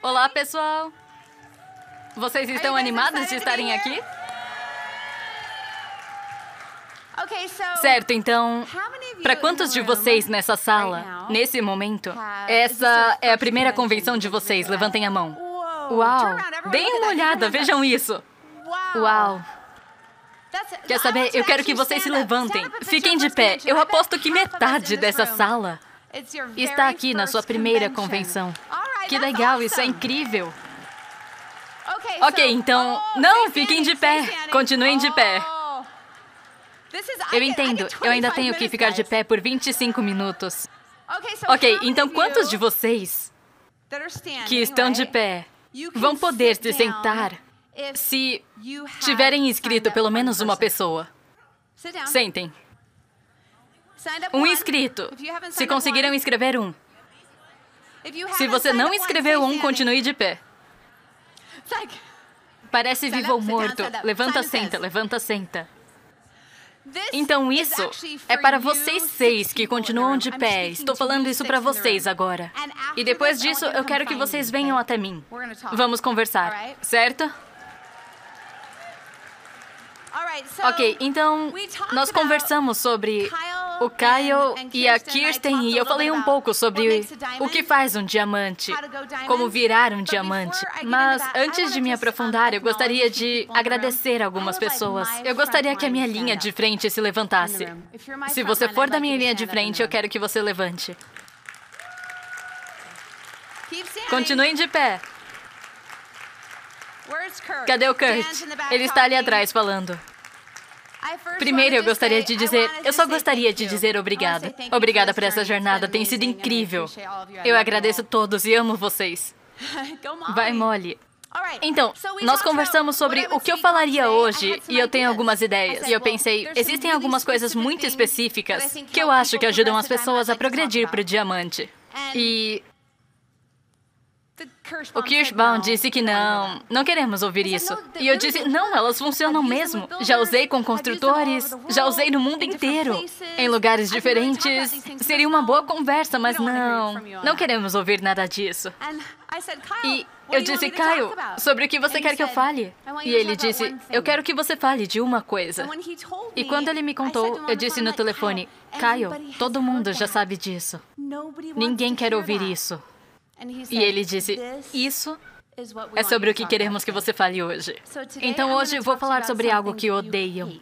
Olá, pessoal! Vocês estão animados de estarem aqui? Certo, então, para quantos de vocês nessa sala, nesse momento, essa é a primeira convenção de vocês? Levantem a mão. Uau! Deem uma olhada, vejam isso. Uau! Quer saber? Eu quero que vocês se levantem. Fiquem de pé. Eu aposto que metade dessa sala está aqui na sua primeira convenção. Que legal, isso é incrível. Ok, então, não, fiquem de pé. Continuem de pé. Eu entendo, eu ainda tenho que ficar de pé por 25 minutos. Ok, então quantos de vocês que estão de pé vão poder se sentar se tiverem inscrito pelo menos uma pessoa? Sentem. Um inscrito. Se conseguiram inscrever um. Se você não inscreveu um, continue de pé. Parece vivo ou morto. Levanta, senta, levanta, senta. Então isso é para vocês seis que continuam de pé. Estou falando isso para vocês agora. E depois disso, eu quero que vocês venham até mim. Vamos conversar, certo? Ok, então nós conversamos sobre o Kyle e a Kirsten e eu falei um pouco sobre o que faz um diamante, como virar um diamante. Mas antes de me aprofundar, eu gostaria de agradecer algumas pessoas. Eu gostaria que a minha linha de frente se levantasse. Se você for da minha linha de frente, eu quero que você levante. Continuem de pé. Cadê o Kurt? Ele está ali atrás falando. Primeiro, eu gostaria de dizer, eu só gostaria de dizer obrigada. Obrigada por essa jornada, tem sido incrível. Eu agradeço todos e amo vocês. Vai, Molly. Então, nós conversamos sobre o que eu falaria hoje e eu tenho algumas ideias. E eu pensei, existem algumas coisas muito específicas que eu acho que ajudam as pessoas a progredir para o diamante. E o Kirschbaum disse que não, não queremos ouvir isso. E eu disse, não, elas funcionam mesmo. Já usei com construtores, já usei no mundo inteiro, em lugares diferentes. Seria uma boa conversa, mas não, não queremos ouvir nada disso. E eu disse, Caio, sobre o que você quer que eu fale? E ele disse, eu quero que você fale de uma coisa. E quando ele me contou, eu disse no telefone, Caio, todo mundo já sabe disso. Ninguém quer ouvir isso. E ele disse: Isso é sobre o que queremos que você fale hoje. Então hoje vou falar sobre algo que odeiam.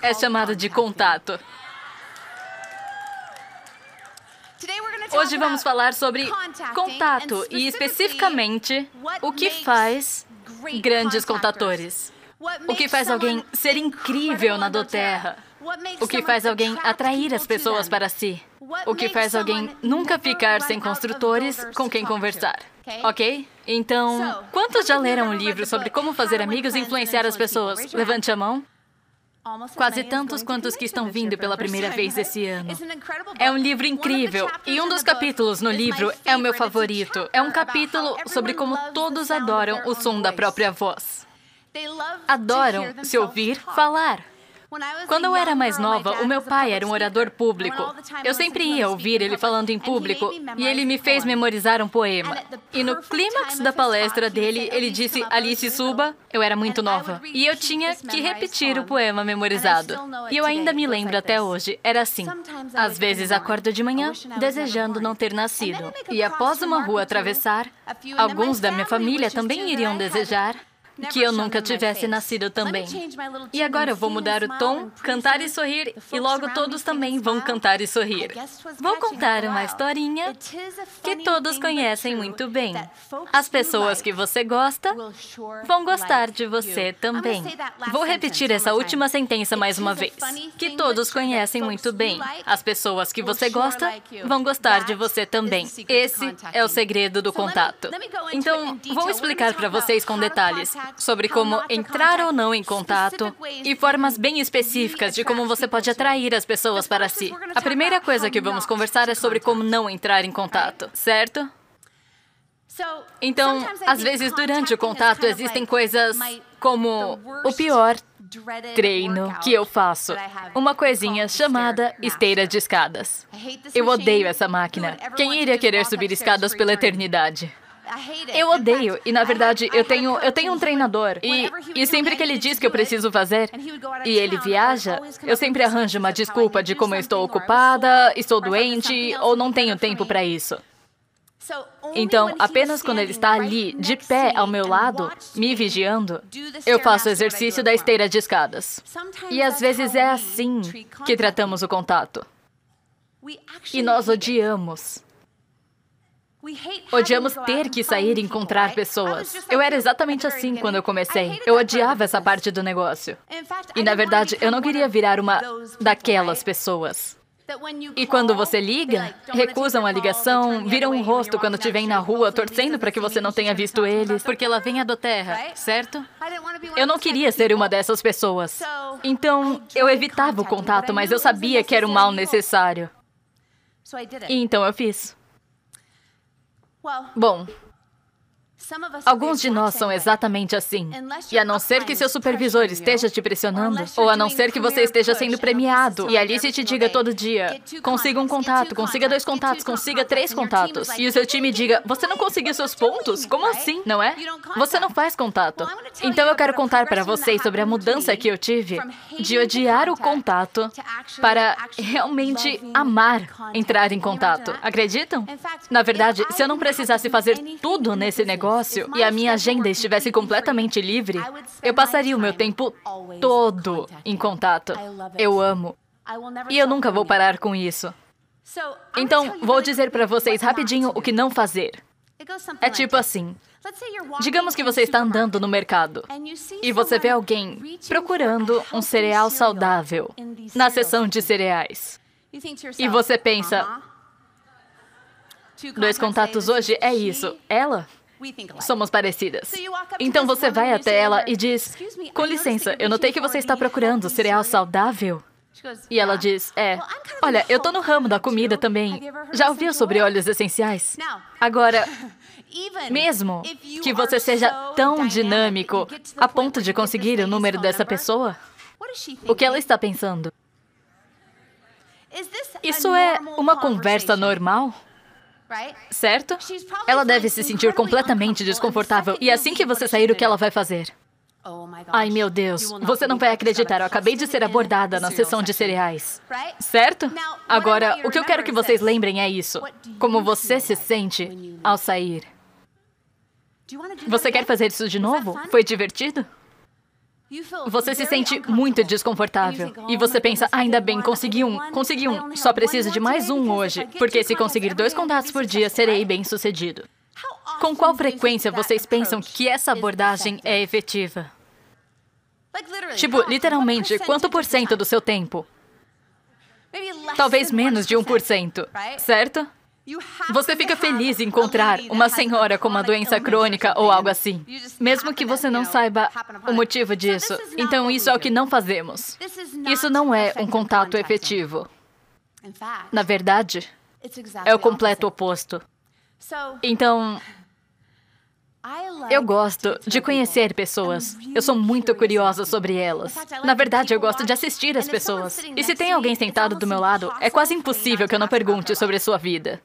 É chamado de contato. Hoje vamos falar sobre contato e especificamente o que faz grandes contatores. O que faz alguém ser incrível na doTERRA. O que faz alguém atrair as pessoas para si. O que faz alguém nunca ficar sem construtores com quem conversar. Ok? Então, quantos já leram um livro sobre como fazer amigos e influenciar as pessoas? Levante a mão. Quase tantos quantos que estão vindo pela primeira vez esse ano. É um livro incrível. E um dos capítulos no livro é o meu favorito. É um capítulo sobre como todos adoram o som da própria voz. Adoram se ouvir falar. Quando eu era mais nova, o meu pai era um orador público. Eu sempre ia ouvir ele falando em público e ele me fez memorizar um poema. E no clímax da palestra dele, ele disse: Alice, suba. Eu era muito nova. E eu tinha que repetir o poema memorizado. E eu ainda me lembro até hoje. Era assim. Às vezes acordo de manhã desejando não ter nascido. E após uma rua atravessar, alguns da minha família também iriam desejar que eu nunca tivesse nascido também. E agora eu vou mudar o tom, cantar e sorrir, e logo todos também vão cantar e sorrir. Vou contar uma historinha que todos conhecem muito bem. As pessoas que você gosta vão gostar de você também. Vou repetir essa última sentença mais uma vez. Que todos conhecem muito bem. As pessoas que você gosta vão gostar de você também. Esse é o segredo do contato. Então, vou explicar para vocês com detalhes sobre como entrar ou não em contato e formas bem específicas de como você pode atrair as pessoas para si. A primeira coisa que vamos conversar é sobre como não entrar em contato, certo? Então, às vezes, durante o contato, existem coisas como o pior treino que eu faço. Uma coisinha chamada esteira de escadas. Eu odeio essa máquina. Quem iria querer subir escadas pela eternidade? Eu odeio. E na verdade, eu tenho, eu tenho um treinador. E, e sempre que ele diz que eu preciso fazer, e ele viaja, eu sempre arranjo uma desculpa de como eu estou ocupada, estou doente ou não tenho tempo para isso. Então, apenas quando ele está ali, de pé ao meu lado, me vigiando, eu faço o exercício da esteira de escadas. E às vezes é assim que tratamos o contato. E nós odiamos. Odiamos ter que sair e encontrar pessoas. Eu era exatamente assim quando eu comecei. Eu odiava essa parte do negócio. E na verdade, eu não queria virar uma daquelas pessoas. E quando você liga, recusam a ligação, viram o rosto quando te vem na rua, torcendo para que você não tenha visto eles, porque ela vem do terra, certo? Eu não queria ser uma dessas pessoas. Então, eu evitava o contato, mas eu sabia que era um mal necessário. E então eu fiz. Bom, Alguns de nós são exatamente assim. E a não ser que seu supervisor esteja te pressionando, ou a não ser que você esteja sendo premiado, e Alice te diga todo dia: consiga um contato, consiga dois contatos, consiga três contatos, e o seu time diga: você não conseguiu seus pontos? Como assim? Não é? Você não faz contato. Então eu quero contar para vocês sobre a mudança que eu tive de odiar o contato para realmente amar entrar em contato. Acreditam? Na verdade, se eu não precisasse fazer tudo nesse negócio, negócio e a minha agenda estivesse completamente livre, eu passaria o meu tempo todo em contato. Eu amo. E eu nunca vou parar com isso. Então, vou dizer para vocês rapidinho o que não fazer. É tipo assim. Digamos que você está andando no mercado e você vê alguém procurando um cereal saudável na seção de cereais. E você pensa: dois contatos hoje é isso. Ela? Somos parecidas. Então você vai até ela e diz: Com licença, eu notei que você está procurando cereal saudável. E ela diz: É, olha, eu tô no ramo da comida também. Já ouviu sobre óleos essenciais? Agora, mesmo que você seja tão dinâmico a ponto de conseguir o número dessa pessoa, o que ela está pensando? Isso é uma conversa normal? Certo? Ela deve se sentir completamente desconfortável. E assim que você sair, o que ela vai fazer? Oh Ai, meu Deus, você não vai acreditar, eu acabei de ser abordada na sessão de cereais. Certo? Agora, o que eu quero que vocês lembrem é isso. Como você se sente ao sair. Você quer fazer isso de novo? Foi divertido? Você se sente muito desconfortável. E você pensa, ainda bem, consegui um, consegui um. Só preciso de mais um hoje, porque se conseguir dois contatos por dia, serei bem sucedido. Com qual frequência vocês pensam que essa abordagem é efetiva? Tipo, literalmente, quanto por cento do seu tempo? Talvez menos de 1%, certo? Você fica feliz em encontrar uma senhora com uma doença crônica ou algo assim, mesmo que você não saiba o motivo disso. Então, isso é o que não fazemos. Isso não é um contato efetivo. Na verdade, é o completo oposto. Então, eu gosto de conhecer pessoas. Eu sou muito curiosa sobre elas. Na verdade, eu gosto de assistir as pessoas. E se tem alguém sentado do meu lado, é quase impossível que eu não pergunte sobre a sua vida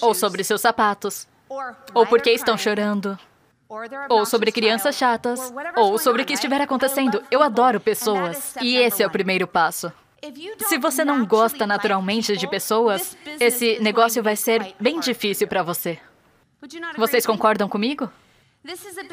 ou sobre seus sapatos, ou por que estão chorando, ou sobre crianças chatas, ou sobre o que estiver acontecendo. Eu adoro pessoas, e esse é o primeiro passo. Se você não gosta naturalmente de pessoas, esse negócio vai ser bem difícil para você. Vocês concordam comigo?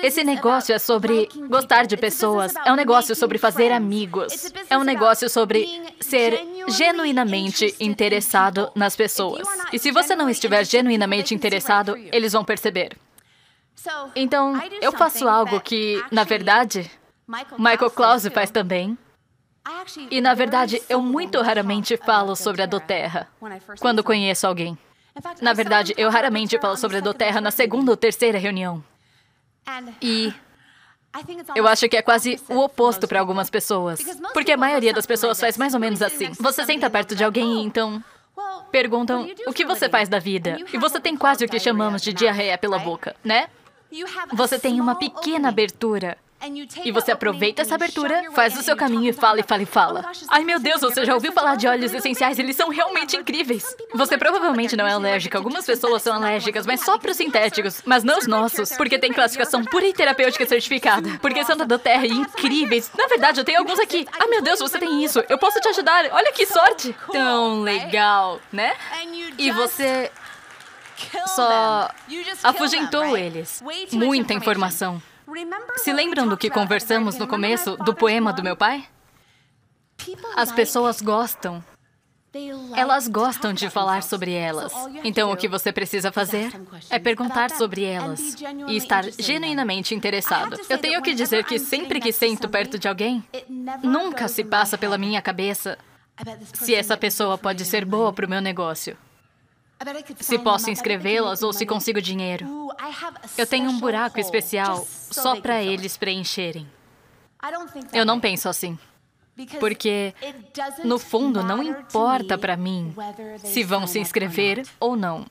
Esse negócio é sobre gostar de pessoas, é um negócio sobre fazer amigos, é um negócio sobre ser genuinamente interessado nas pessoas. E se você não estiver genuinamente interessado, eles vão perceber. Então, eu faço algo que, na verdade, Michael Klause faz também. E, na verdade, eu muito raramente falo sobre a doterra quando conheço alguém. Na verdade, eu raramente falo sobre a doterra na segunda ou terceira reunião. E eu acho que é quase o oposto para algumas pessoas. Porque a maioria das pessoas faz mais ou menos assim. Você senta perto de alguém e então perguntam o que você faz da vida. E você tem quase o que chamamos de diarreia pela boca, né? Você tem uma pequena abertura E você aproveita essa abertura, faz o seu caminho e fala e fala e fala. Ai meu Deus, você já ouviu falar de óleos essenciais? Eles são realmente incríveis. Você provavelmente não é alérgica. Algumas pessoas são alérgicas, mas só para os sintéticos. Mas não os nossos, porque tem classificação pura e terapêutica certificada. Porque são da Terra e incríveis. Na verdade, eu tenho alguns aqui. Ai meu Deus, você tem isso. Eu posso te ajudar. Olha que sorte. Tão legal, né? E você só afugentou eles. Muita informação. Se lembram do que conversamos no começo do poema do meu pai? As pessoas gostam. Elas gostam de falar sobre elas. Então, o que você precisa fazer é perguntar sobre elas e estar genuinamente interessado. Eu tenho que dizer que sempre que sento perto de alguém, nunca se passa pela minha cabeça se essa pessoa pode ser boa para o meu negócio se posso inscrevê-las ou se consigo dinheiro. Eu tenho um buraco especial só para eles preencherem. Eu não penso assim. Porque, no fundo, não importa para mim se vão se inscrever ou não.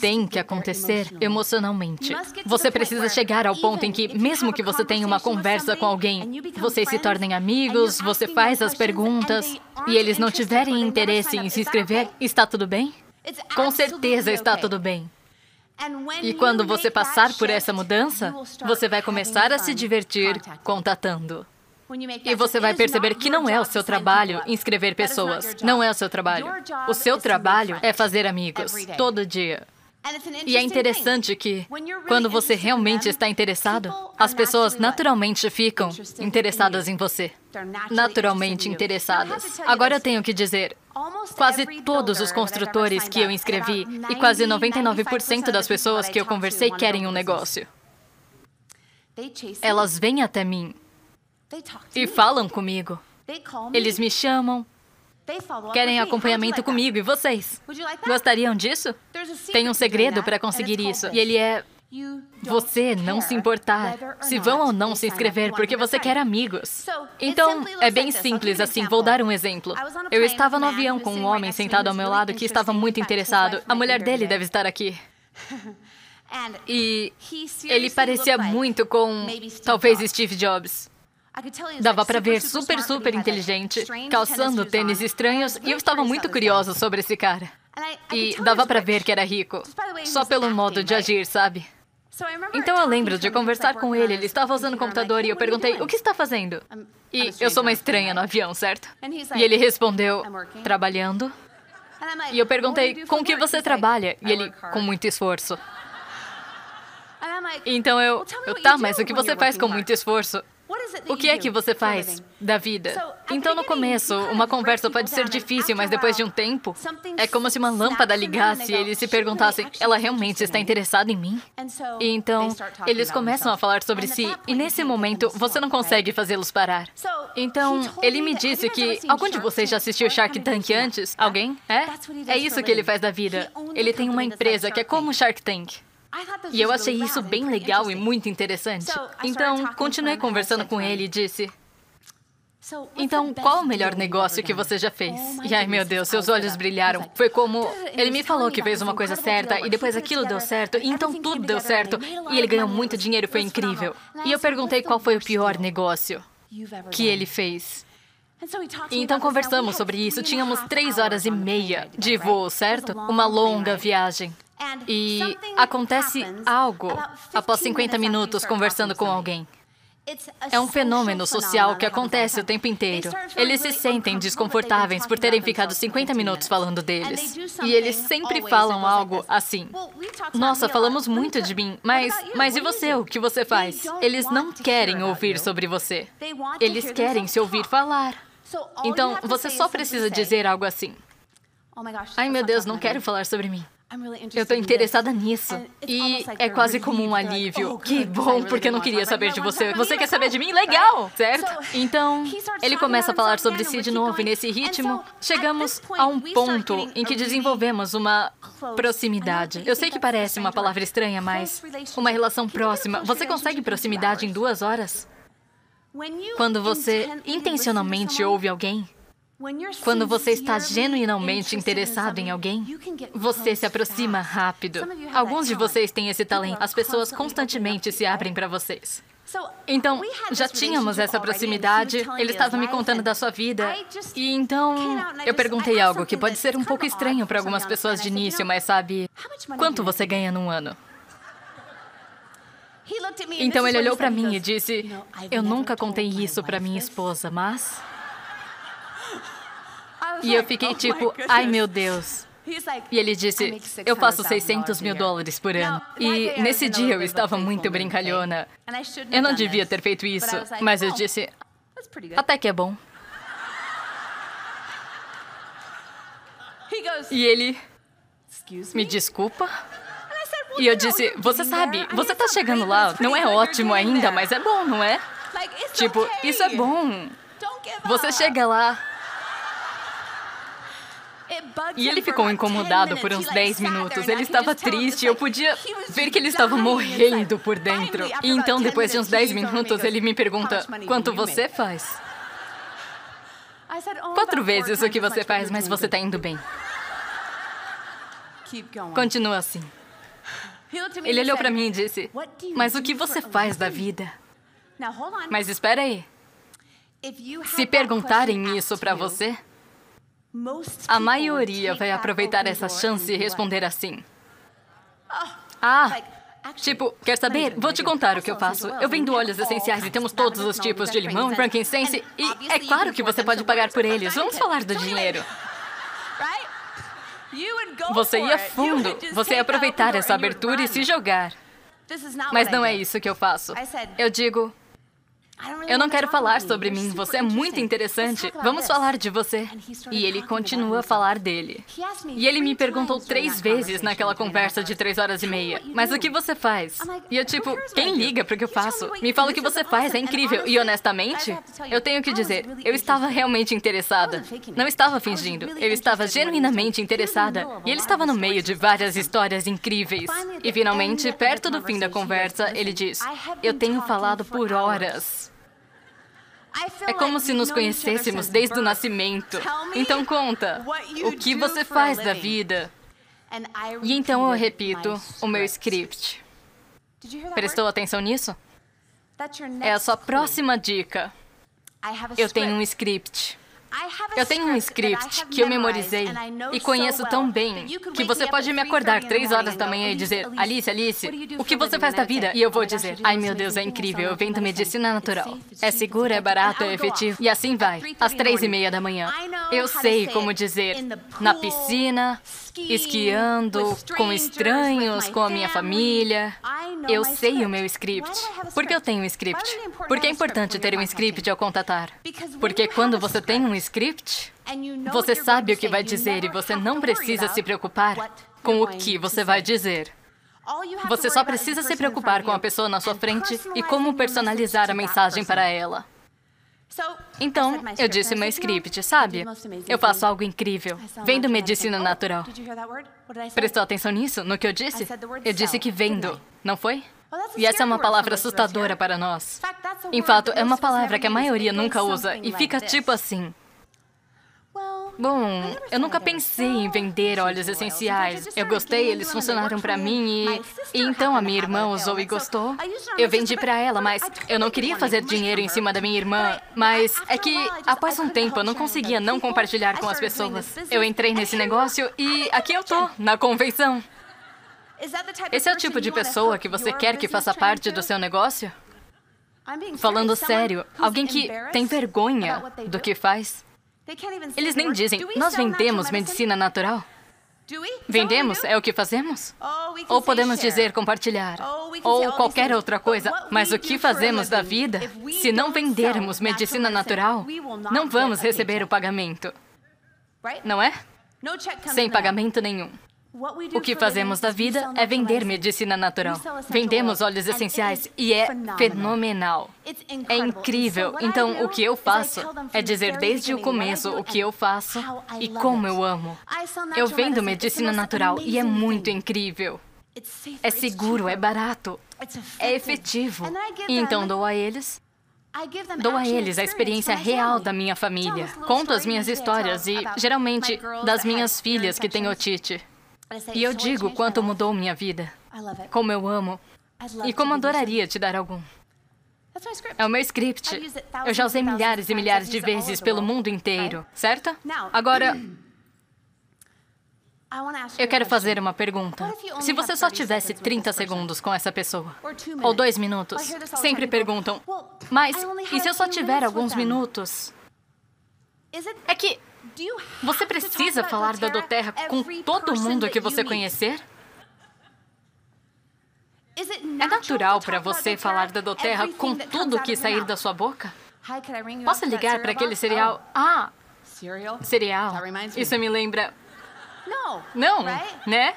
Tem que acontecer emocionalmente. Você precisa chegar ao ponto em que, mesmo que você tenha uma conversa com alguém, vocês se tornem amigos, você faz as perguntas e eles não tiverem interesse em se inscrever, está tudo bem? Com certeza está tudo bem. E quando você passar por essa mudança, você vai começar a se divertir contatando. E você vai perceber que não é o seu trabalho inscrever pessoas. Não é o seu trabalho. O seu trabalho é fazer amigos, todo dia. E é interessante que, quando você realmente está interessado, as pessoas naturalmente ficam interessadas em você. Naturalmente interessadas. Agora eu tenho que dizer, Quase todos os construtores que eu inscrevi e quase 99% das pessoas que eu conversei querem um negócio. Elas vêm até mim e falam comigo. Eles me chamam, querem acompanhamento comigo. E vocês? Gostariam disso? Tem um segredo para conseguir isso. E ele é você não se importar se vão ou não se inscrever porque você quer amigos. Então, é bem simples assim. Vou dar um exemplo. Eu estava no avião com um homem sentado ao meu lado que estava muito interessado. A mulher dele deve estar aqui. E ele parecia muito com, talvez, Steve Jobs. Dava para ver super, super inteligente, calçando tênis estranhos, e eu estava muito curiosa sobre esse cara. E dava para ver que era rico, só pelo modo de agir, sabe? Então eu lembro de conversar com ele. Ele estava usando o computador e eu perguntei: O que está fazendo? E eu sou uma estranha no avião, certo? E ele respondeu: Trabalhando. E eu perguntei: Com que você trabalha? E ele: Com muito esforço. Então eu, eu tá, mas o que você faz com muito esforço? O que é que você faz da vida? Então, no começo, uma conversa pode ser difícil, mas depois de um tempo, é como se uma lâmpada ligasse e eles se perguntassem: ela realmente está interessada em mim? E então, eles começam a falar sobre si, e nesse momento, você não consegue fazê-los parar. Então, ele me disse que algum de vocês já assistiu Shark Tank antes? Alguém? É? É isso que ele faz da vida. Ele tem uma empresa que é como Shark Tank. E eu achei isso bem legal e muito interessante. Então, continuei conversando com ele e disse: então, qual o melhor negócio que você já fez? E ai meu Deus, seus olhos brilharam. Foi como. Ele me falou que fez uma coisa certa e depois aquilo deu certo, e então tudo deu certo. E ele ganhou muito dinheiro, foi incrível. E eu perguntei qual foi o pior negócio que ele fez. E então conversamos sobre isso. Tínhamos três horas e meia de voo, certo? Uma longa viagem. E acontece algo após 50 minutos conversando com alguém. É um fenômeno social que acontece o tempo inteiro. Eles se sentem desconfortáveis por terem ficado 50 minutos falando deles. E eles sempre falam algo assim. Nossa, falamos muito de mim, mas, mas e você? O que você faz? Eles não querem ouvir sobre você. Eles querem se ouvir falar. Então, você só precisa dizer algo assim. Ai, meu Deus, não quero falar sobre mim. Eu estou interessada nisso. E é quase como um alívio. Que bom, porque eu não queria saber de você. Você quer saber de mim? Legal! Certo? Então, ele começa a falar sobre si de novo e nesse ritmo, chegamos a um ponto em que desenvolvemos uma proximidade. Eu sei que parece uma palavra estranha, mas uma relação próxima. Você consegue proximidade em duas horas? Quando você intencionalmente ouve alguém, quando você está genuinamente interessado em alguém, você se aproxima rápido. Alguns de vocês têm esse talento. As pessoas constantemente se abrem para vocês. Então, já tínhamos essa proximidade, ele estava me contando da sua vida. E então, eu perguntei algo que pode ser um pouco estranho para algumas pessoas de início, mas sabe, quanto você ganha num ano? Então ele olhou para mim e disse: Eu nunca contei isso para minha esposa, mas. E eu fiquei tipo: Ai meu Deus. E ele disse: Eu faço 600 mil dólares por ano. E nesse dia eu estava muito brincalhona. Eu não devia ter feito isso, mas eu disse: Até que é bom. E ele. Me desculpa? E eu disse: Você sabe, você tá chegando lá. Não é ótimo ainda, mas é bom, não é? Tipo, isso é bom. Você chega lá. E ele ficou incomodado por uns 10 minutos. Ele estava triste, eu podia ver que ele estava morrendo por dentro. E então, depois de uns 10 minutos, ele me pergunta: Quanto você faz? Quatro vezes o que você faz, mas você está indo bem. Continua assim. Ele olhou para mim e disse: Mas o que você faz da vida? Mas espera aí. Se perguntarem isso para você, a maioria vai aproveitar essa chance e responder assim. Ah, tipo, quer saber? Vou te contar o que eu faço. Eu vendo óleos essenciais e temos todos os tipos de limão, frankincense e é claro que você pode pagar por eles. Vamos falar do dinheiro. Você ia fundo. Você ia aproveitar essa abertura e se jogar. Mas não é isso que eu faço. Eu digo, eu não quero falar sobre mim, você é muito interessante. Vamos falar de você. E ele continua a falar dele. E ele me perguntou três vezes naquela conversa de três horas e meia: Mas o que você faz? E eu, tipo, quem liga para o que eu faço? Me fala o que você faz, é incrível. E honestamente, eu tenho que dizer, eu estava realmente interessada. Não estava fingindo, eu estava genuinamente interessada. E ele estava no meio de várias histórias incríveis. E finalmente, perto do fim da conversa, ele diz: Eu tenho falado por horas. É como se nos conhecêssemos desde o nascimento. Então conta, o que você faz da vida? E então eu repito o meu script. Prestou atenção nisso? É a sua próxima dica. Eu tenho um script. Eu tenho um script que eu memorizei e conheço tão bem que você pode me acordar três horas da manhã e dizer, Alice, Alice, o que você faz da vida? E eu vou dizer, ai meu Deus, é incrível, eu vendo medicina natural. É seguro, é barato, é efetivo. E assim vai, às três e meia da manhã. Eu sei como dizer, na piscina, esquiando, com estranhos, com a minha família. Eu sei o meu script. Por que eu tenho um script? Porque é importante ter um script ao contatar. Porque quando você tem um script, você sabe o que vai dizer e você não precisa se preocupar com o que você vai dizer. Você só precisa se preocupar com a pessoa na sua frente e como personalizar a mensagem para ela. Então, eu disse meu script, sabe? Eu faço algo incrível. Vendo medicina natural. Prestou atenção nisso, no que eu disse? Eu disse que vendo, não foi? E essa é uma palavra assustadora para nós. Em fato, é uma palavra que a maioria nunca usa e fica tipo assim. Bom, eu nunca pensei em vender óleos essenciais. Eu gostei, eles funcionaram para mim e... e então a minha irmã usou e gostou. Eu vendi para ela, mas eu não queria fazer dinheiro em cima da minha irmã. Mas é que após um tempo eu não conseguia não compartilhar com as pessoas. Eu entrei nesse negócio e aqui eu tô, na convenção. Esse é o tipo de pessoa que você quer que faça parte do seu negócio? Falando sério, alguém que tem vergonha do que faz. Eles nem dizem, nós vendemos medicina natural. Vendemos? É o que fazemos? Ou podemos dizer compartilhar, ou qualquer outra coisa. Mas o que fazemos da vida? Se não vendermos medicina natural, não vamos receber o pagamento. Não é? Sem pagamento nenhum. O que fazemos da vida é vender medicina natural. Vendemos óleos essenciais e é fenomenal. É incrível. Então, o que eu faço é dizer desde o começo o que eu faço e como eu amo. Eu vendo medicina natural e é muito incrível. É seguro, é barato, é efetivo. E então dou a eles Dou a eles a experiência real da minha família. Conto as minhas histórias e, geralmente, das minhas filhas que têm otite. E eu digo quanto mudou minha vida, como eu amo. E como adoraria te dar algum. É o meu script. Eu já usei milhares e milhares de vezes pelo mundo inteiro, certo? Agora, eu quero fazer uma pergunta. Se você só tivesse 30 segundos com essa pessoa, ou dois minutos, sempre perguntam, mas e se eu só tiver alguns minutos? É que você precisa falar da Doterra com todo mundo que você conhecer? É natural para você falar da Doterra com tudo que sair da sua boca? Posso ligar para aquele cereal? Ah, cereal. Isso me lembra não, né?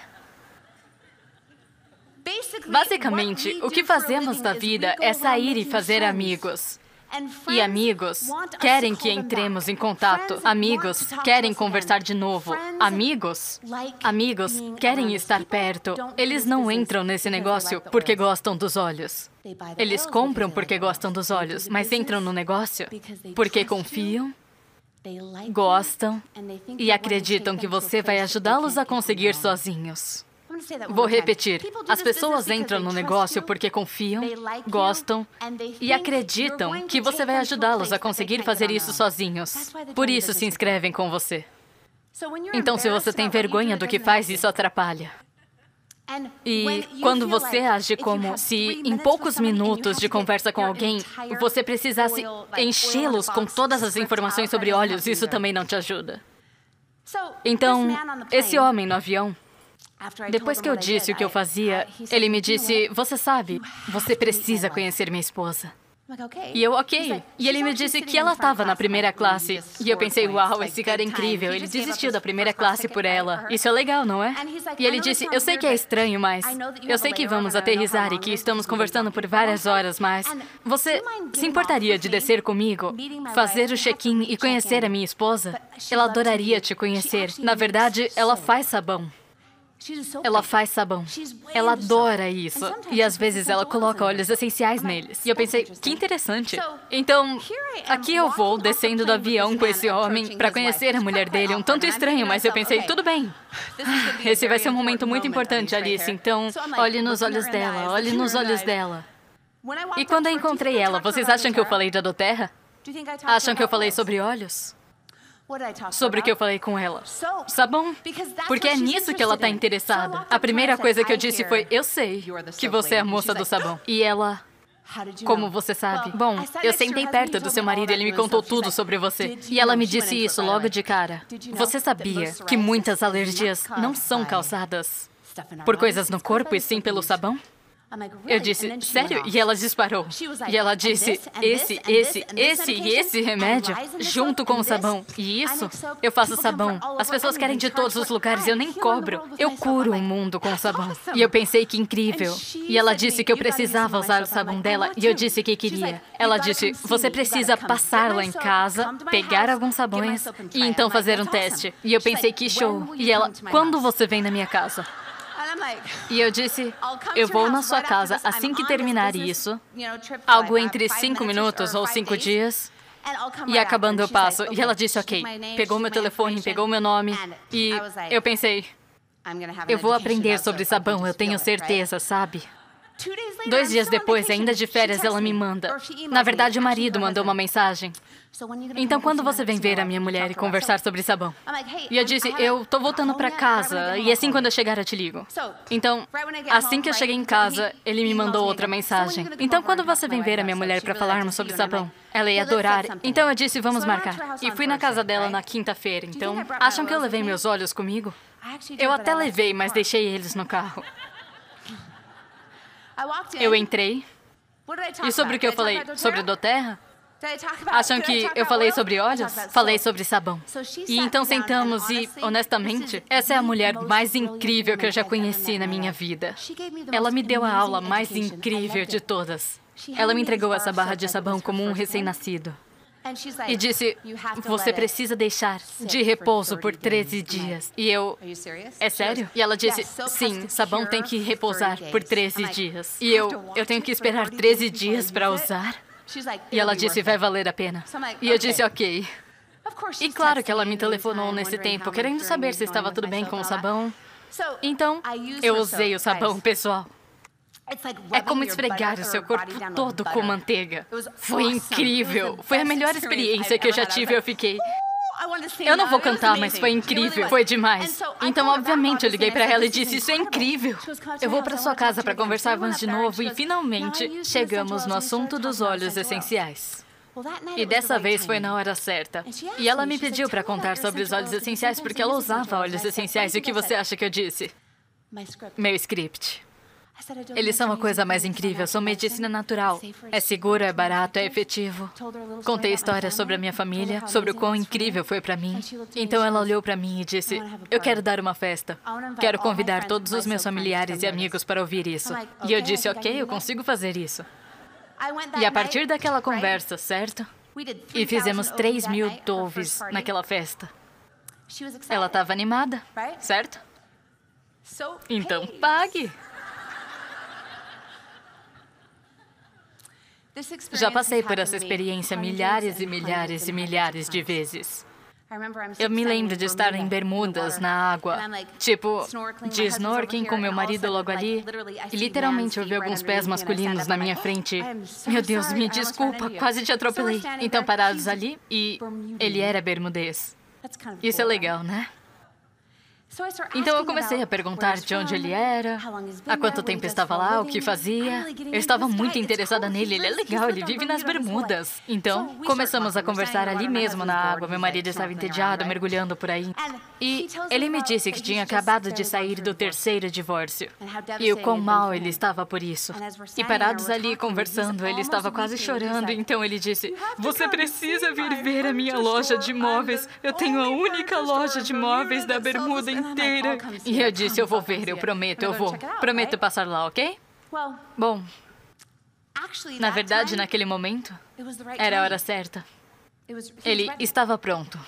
Basicamente, o que fazemos da vida é sair e fazer amigos. E amigos querem que entremos em contato. Amigos querem conversar de novo. Amigos, amigos querem estar perto. Eles não entram nesse negócio porque gostam dos olhos. Eles compram porque gostam dos olhos, mas entram no negócio porque confiam gostam e acreditam que você vai ajudá-los a conseguir sozinhos. Vou repetir. As pessoas entram no negócio porque confiam, gostam e acreditam que você vai ajudá-los a conseguir fazer isso sozinhos. Por isso se inscrevem com você. Então, se você tem vergonha do que faz, isso atrapalha. E quando você age como se em poucos minutos de conversa com alguém você precisasse enchê-los com todas as informações sobre olhos, isso também não te ajuda. Então, esse homem no avião, depois que eu disse o que eu fazia, ele me disse: Você sabe, você precisa conhecer minha esposa. E eu, ok. E ele me disse que ela estava na primeira classe. E eu pensei, uau, esse cara é incrível. Ele desistiu da primeira classe por ela. Isso é legal, não é? E ele disse, eu sei que é estranho, mas eu sei que vamos aterrizar e que estamos conversando por várias horas, mas você se importaria de descer comigo, fazer o check-in e conhecer a minha esposa? Ela adoraria te conhecer. Na verdade, ela faz sabão. Ela faz sabão. Ela adora isso. E às vezes ela coloca óleos essenciais neles. E eu pensei, que interessante. Então, aqui eu vou descendo do avião com esse homem para conhecer a mulher dele. Um tanto estranho, mas eu pensei, tudo bem. Esse vai ser um momento muito importante, Alice. Então, olhe nos olhos dela, olhe nos olhos dela. E quando eu encontrei ela, vocês acham que eu falei da Doterra? Acham que eu falei sobre olhos? Sobre o que eu falei com ela. Sabão, porque é nisso que ela está interessada. A primeira coisa que eu disse foi: Eu sei que você é a moça do sabão. E ela. Como você sabe? Bom, eu sentei perto do seu marido e ele me contou tudo sobre você. E ela me disse isso logo de cara. Você sabia que muitas alergias não são causadas por coisas no corpo e sim pelo sabão? Eu disse, sério? E ela disparou. E ela disse, esse, esse, esse e esse remédio, junto com o sabão. E isso, eu faço sabão. As pessoas querem de todos os lugares, eu nem cobro. Eu curo o mundo com sabão. E eu pensei que incrível. E ela disse que eu precisava usar o sabão dela, e eu disse que queria. Ela disse, você precisa passar lá em casa, pegar alguns sabões, e então fazer um teste. E eu pensei, que show. E ela, quando você vem na minha casa? E eu disse, eu vou na sua casa assim que terminar isso, algo entre cinco minutos ou cinco dias, e acabando eu passo. E ela disse, ok. Pegou meu telefone, pegou meu nome, e eu pensei, eu vou aprender sobre sabão, eu tenho certeza, sabe? Dois dias depois, ainda de férias, ela me manda. Na verdade, o marido mandou uma mensagem. Então, quando você vem ver a minha mulher e conversar sobre sabão? E eu disse, eu tô voltando para casa, e assim quando eu chegar eu te ligo. Então, assim que eu cheguei em casa, ele me mandou outra mensagem. Então, quando você vem ver a minha mulher para falarmos sobre sabão? Ela ia adorar. Então eu disse, vamos marcar. E fui na casa dela na quinta-feira. Então, acham que eu levei meus olhos comigo? Eu até levei, mas deixei eles no carro. Eu entrei. E sobre o que eu falei? Sobre Doterra? Acham que eu falei sobre olhos? Falei sobre sabão. E então sentamos e, honestamente, essa é a mulher mais incrível que eu já conheci na minha vida. Ela me deu a aula mais incrível de todas. Ela me entregou essa barra de sabão como um recém-nascido. E disse: Você precisa deixar de repouso por 13 dias. E eu. É sério? E ela disse: Sim, sabão tem que repousar por 13 dias. E eu. Eu tenho que esperar 13 dias para usar? E ela disse: Vai valer a pena. E eu disse: Ok. E claro que ela me telefonou nesse tempo, querendo saber se estava tudo bem com o sabão. Então, eu usei o sabão pessoal. É como esfregar o seu corpo todo com manteiga. Foi incrível. Foi a melhor experiência que eu já tive. Eu fiquei. Eu não vou cantar, mas foi incrível. Foi demais. Então, obviamente, eu liguei para ela e disse: Isso é incrível. Eu vou para sua casa para conversarmos de novo e finalmente chegamos no assunto dos óleos essenciais. E dessa vez foi na hora certa. E ela me pediu para contar sobre os óleos essenciais porque ela usava óleos essenciais. E o que você acha que eu disse? Meu script. Eles são a coisa mais incrível, são medicina natural. É seguro, é barato, é efetivo. Contei histórias sobre a minha família, sobre o quão incrível foi para mim. Então ela olhou para mim e disse: Eu quero dar uma festa. Quero convidar todos os meus familiares e amigos para ouvir isso. E eu disse: Ok, eu consigo fazer isso. E a partir daquela conversa, certo? E fizemos 3 mil doves naquela festa. Ela estava animada, certo? Então pague. Já passei por essa experiência milhares e milhares e milhares de vezes. Eu me lembro de estar em bermudas na água, tipo, de snorkeling com meu marido logo ali, e literalmente eu vi alguns pés masculinos na minha frente. Meu Deus, me desculpa, quase te atropelei. Então, parados ali, e ele era bermudês. Isso é legal, né? Então eu comecei a perguntar de onde ele era, há quanto tempo estava lá, o que fazia. Eu estava muito interessada nele, ele é legal, ele vive nas Bermudas. Então começamos a conversar ali mesmo na água. Meu marido estava entediado, mergulhando por aí. E ele me disse que tinha acabado de sair do terceiro divórcio e o quão mal ele estava por isso. E parados ali conversando, ele estava quase chorando. Então ele disse: Você precisa vir ver a minha loja de móveis. Eu tenho a única loja de móveis da Bermuda inteira. E eu disse: Eu vou ver, eu prometo, eu vou. Prometo passar lá, ok? Bom, na verdade, naquele momento, era a hora certa. Ele estava pronto.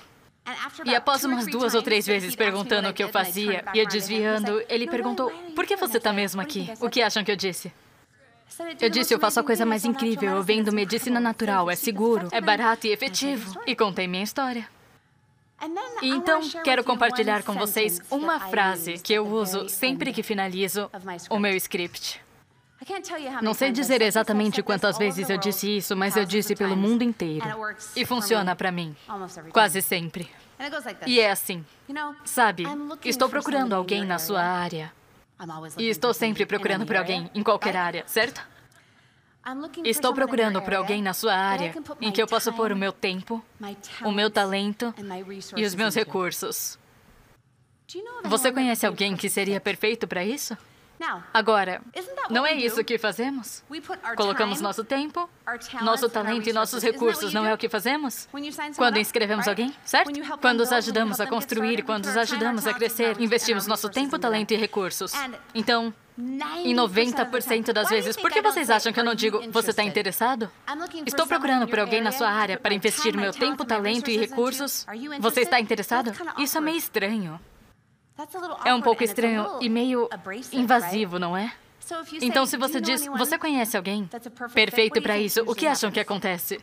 E após umas duas ou três vezes perguntando o que eu fazia e eu desviando, ele perguntou: Por que você está mesmo aqui? O que acham que eu disse? Eu disse: Eu faço a coisa mais incrível. Eu vendo medicina natural, é seguro, é barato e efetivo. E contei minha história. E então, quero compartilhar com vocês uma frase que eu uso sempre que finalizo o meu script. Não sei dizer exatamente quantas vezes eu disse isso, mas eu disse pelo mundo inteiro. E funciona para mim, quase sempre. E é assim. Sabe, estou procurando alguém na sua área. E estou sempre procurando por alguém em qualquer área, certo? Estou procurando por alguém na sua área em que eu possa pôr o meu tempo, o meu talento e os meus recursos. Você conhece alguém que seria perfeito para isso? Agora, não é isso que fazemos? Colocamos nosso tempo, nosso talento e nossos recursos, não é o que fazemos? Quando inscrevemos alguém, certo? Quando os ajudamos a construir, quando os ajudamos a crescer, investimos nosso tempo, talento e recursos. Então, em 90% das vezes, por que vocês acham que eu não digo você está interessado? Estou procurando por alguém na sua área para investir meu tempo, talento e recursos. Você está interessado? Isso é meio estranho. É um pouco estranho e meio invasivo, não é? Então, se você diz, você conhece alguém perfeito para isso, o que acham que acontece?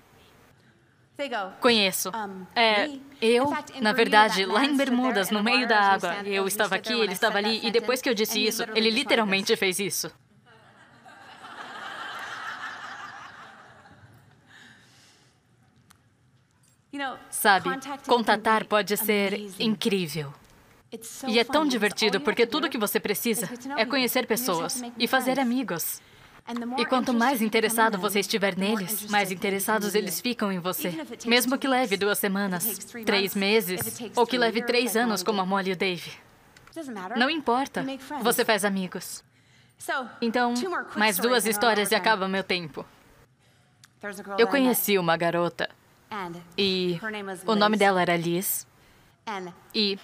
Conheço. É, eu, na verdade, lá em Bermudas, no meio da água, eu estava aqui, ele estava ali, e depois que eu disse isso, ele literalmente fez isso. Sabe, contatar pode ser incrível. E é tão divertido porque tudo o que você precisa é conhecer pessoas e fazer amigos. E quanto mais interessado você estiver neles, mais interessados eles ficam em você. Mesmo que leve duas semanas, três meses, ou que leve três anos, como a Molly e o Dave. Não importa. Você faz amigos. Então, mais duas histórias e acaba meu tempo. Eu conheci uma garota e o nome dela era Liz. E,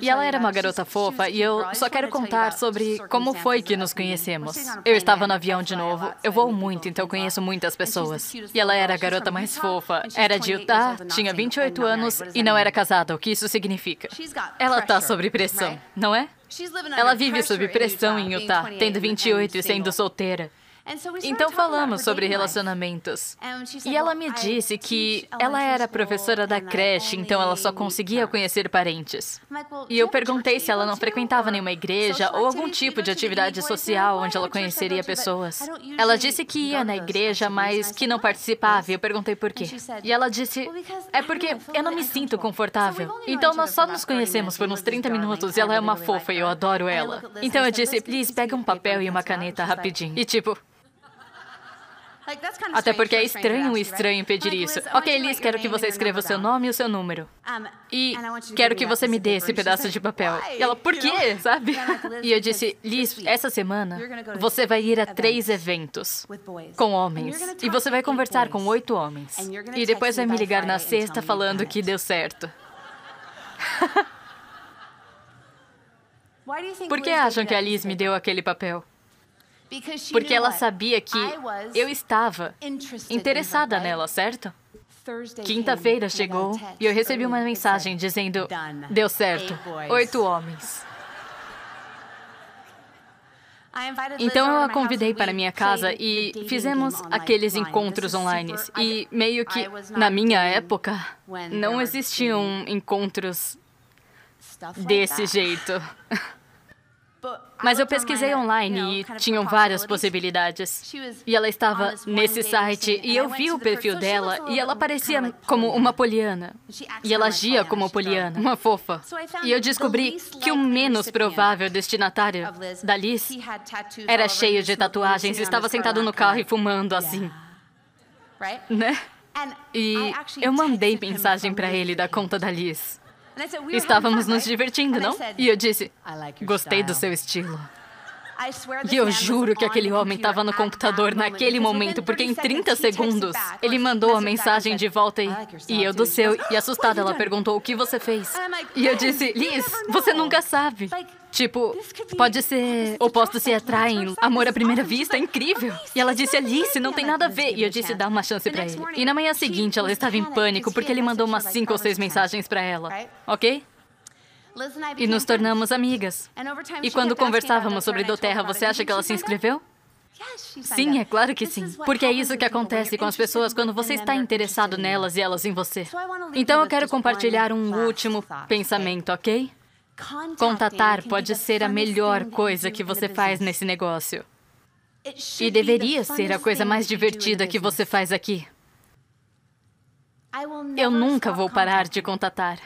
e ela era uma garota fofa e eu só quero contar sobre como foi que nos conhecemos. Eu estava no avião de novo. Eu vou muito, então conheço muitas pessoas. E ela era a garota mais fofa. Era de Utah, tinha 28 anos e não era casada. O que isso significa? Ela está sob pressão, não é? Ela vive sob pressão em Utah, tendo 28 e sendo solteira. Então falamos sobre relacionamentos. E ela me disse que ela era professora da creche, então ela só conseguia conhecer parentes. E eu perguntei se ela não frequentava nenhuma igreja ou algum tipo de atividade social onde ela conheceria pessoas. Ela disse que ia na igreja, mas que não participava, e eu perguntei por quê. E ela disse: É porque eu não me sinto confortável. Então nós só nos conhecemos por uns 30 minutos e ela é uma fofa e eu adoro ela. Então eu disse: Please, pega um papel e uma caneta rapidinho. E tipo, até porque é estranho um estranho pedir isso. Ok, Liz, quero que você escreva o seu nome e o seu número. E quero que você me dê esse pedaço de papel. E ela, por quê? Sabe? E eu disse, Liz, essa semana você vai ir a três eventos com homens. E você vai conversar com oito homens. E depois vai me ligar na sexta falando que deu certo. Por que acham que a Liz me deu aquele papel? Porque ela sabia que eu estava interessada nela, certo? Quinta-feira chegou e eu recebi uma mensagem dizendo: deu certo, oito homens. Então eu a convidei para minha casa e fizemos aqueles encontros online. E meio que, na minha época, não existiam encontros desse jeito. Mas eu pesquisei online e tinham várias possibilidades. E ela estava nesse site e eu vi o perfil dela e ela parecia como uma poliana. E ela agia como poliana, uma fofa. E eu descobri que o menos provável destinatário da Liz era cheio de tatuagens e estava sentado no carro e fumando assim. Né? E eu mandei mensagem para ele da conta da Liz. Estávamos nos divertindo, não? E eu disse: Gostei do seu estilo. E eu juro que aquele homem estava no computador naquele momento, porque em 30 segundos ele mandou a mensagem de volta e, e eu do seu. E assustada, ela perguntou: O que você fez? E eu disse: Liz, você nunca sabe. Tipo, pode ser opostos se atraem, amor à primeira vista, é incrível. E ela disse, Alice, não tem nada a ver. E eu disse, dá uma chance para ele. E na manhã seguinte, ela estava em pânico porque ele mandou umas cinco ou seis mensagens para ela, ok? E nos tornamos amigas. E quando conversávamos sobre Doterra, você acha que ela se inscreveu? Sim, é claro que sim. Porque é isso que acontece com as pessoas quando você está interessado nelas e elas em você. Então eu quero compartilhar um último pensamento, ok? Contatar pode ser a melhor coisa que você faz nesse negócio. E deveria ser a coisa mais divertida que você faz aqui. Eu nunca vou parar de contatar.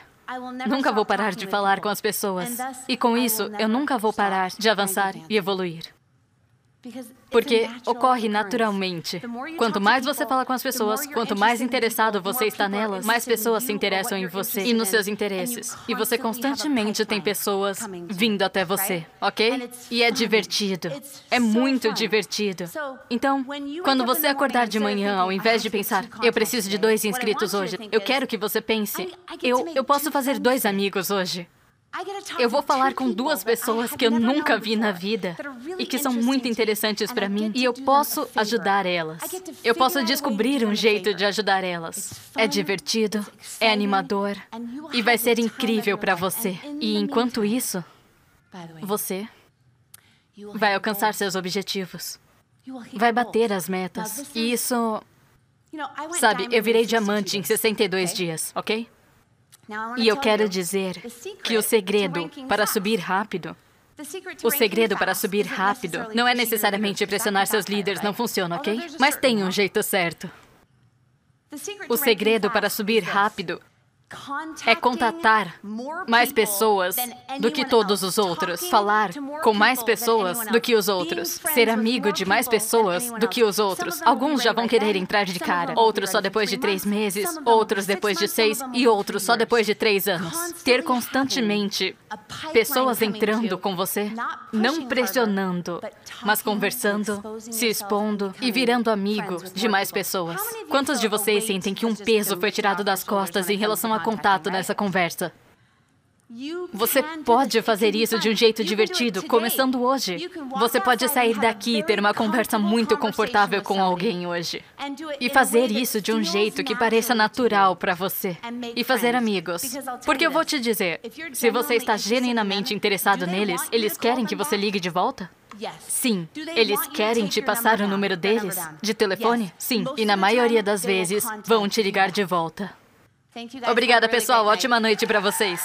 Nunca vou parar de falar com as pessoas. E com isso, eu nunca vou parar de avançar e evoluir. Porque ocorre naturalmente. Quanto mais você fala com as pessoas, quanto mais interessado você está nelas, mais pessoas se interessam em você e nos seus interesses. E você constantemente tem pessoas vindo até você, ok? E é divertido. É muito divertido. Então, quando você acordar de manhã, ao invés de pensar, eu preciso de dois inscritos hoje, eu quero que você pense, eu, eu posso fazer dois amigos hoje. Eu vou falar com duas pessoas que eu nunca vi na vida e que são muito interessantes para mim e eu posso ajudar elas. Eu posso descobrir um jeito de ajudar elas. É divertido, é animador e vai ser incrível para você. E enquanto isso, você vai alcançar seus objetivos. Vai bater as metas. E isso. Sabe, eu virei diamante em 62 dias, ok? E eu quero dizer que o segredo para subir rápido o segredo para subir rápido não é necessariamente pressionar seus líderes, não funciona, ok? Mas tem um jeito certo. O segredo para subir rápido é contatar mais pessoas do que todos os outros, falar com mais pessoas do que os outros, ser amigo de mais pessoas do que os outros. Alguns já vão querer entrar de cara, outros só depois de três meses, outros depois de seis e outros só depois de três anos. Ter constantemente pessoas entrando com você, não pressionando, mas conversando, se expondo e virando amigo de mais pessoas. Quantos de vocês sentem que um peso foi tirado das costas em relação a contato nessa conversa. Você pode fazer isso de um jeito divertido, começando hoje. Você pode sair daqui e ter uma conversa muito confortável com alguém hoje. E fazer isso de um jeito que pareça natural para você. E fazer amigos. Porque eu vou te dizer: se você está genuinamente interessado neles, eles querem que você ligue de volta? Sim. Eles querem te passar o número deles? De telefone? Sim. E na maioria das vezes, vão te ligar de volta. Obrigada, pessoal. Ótima noite para vocês.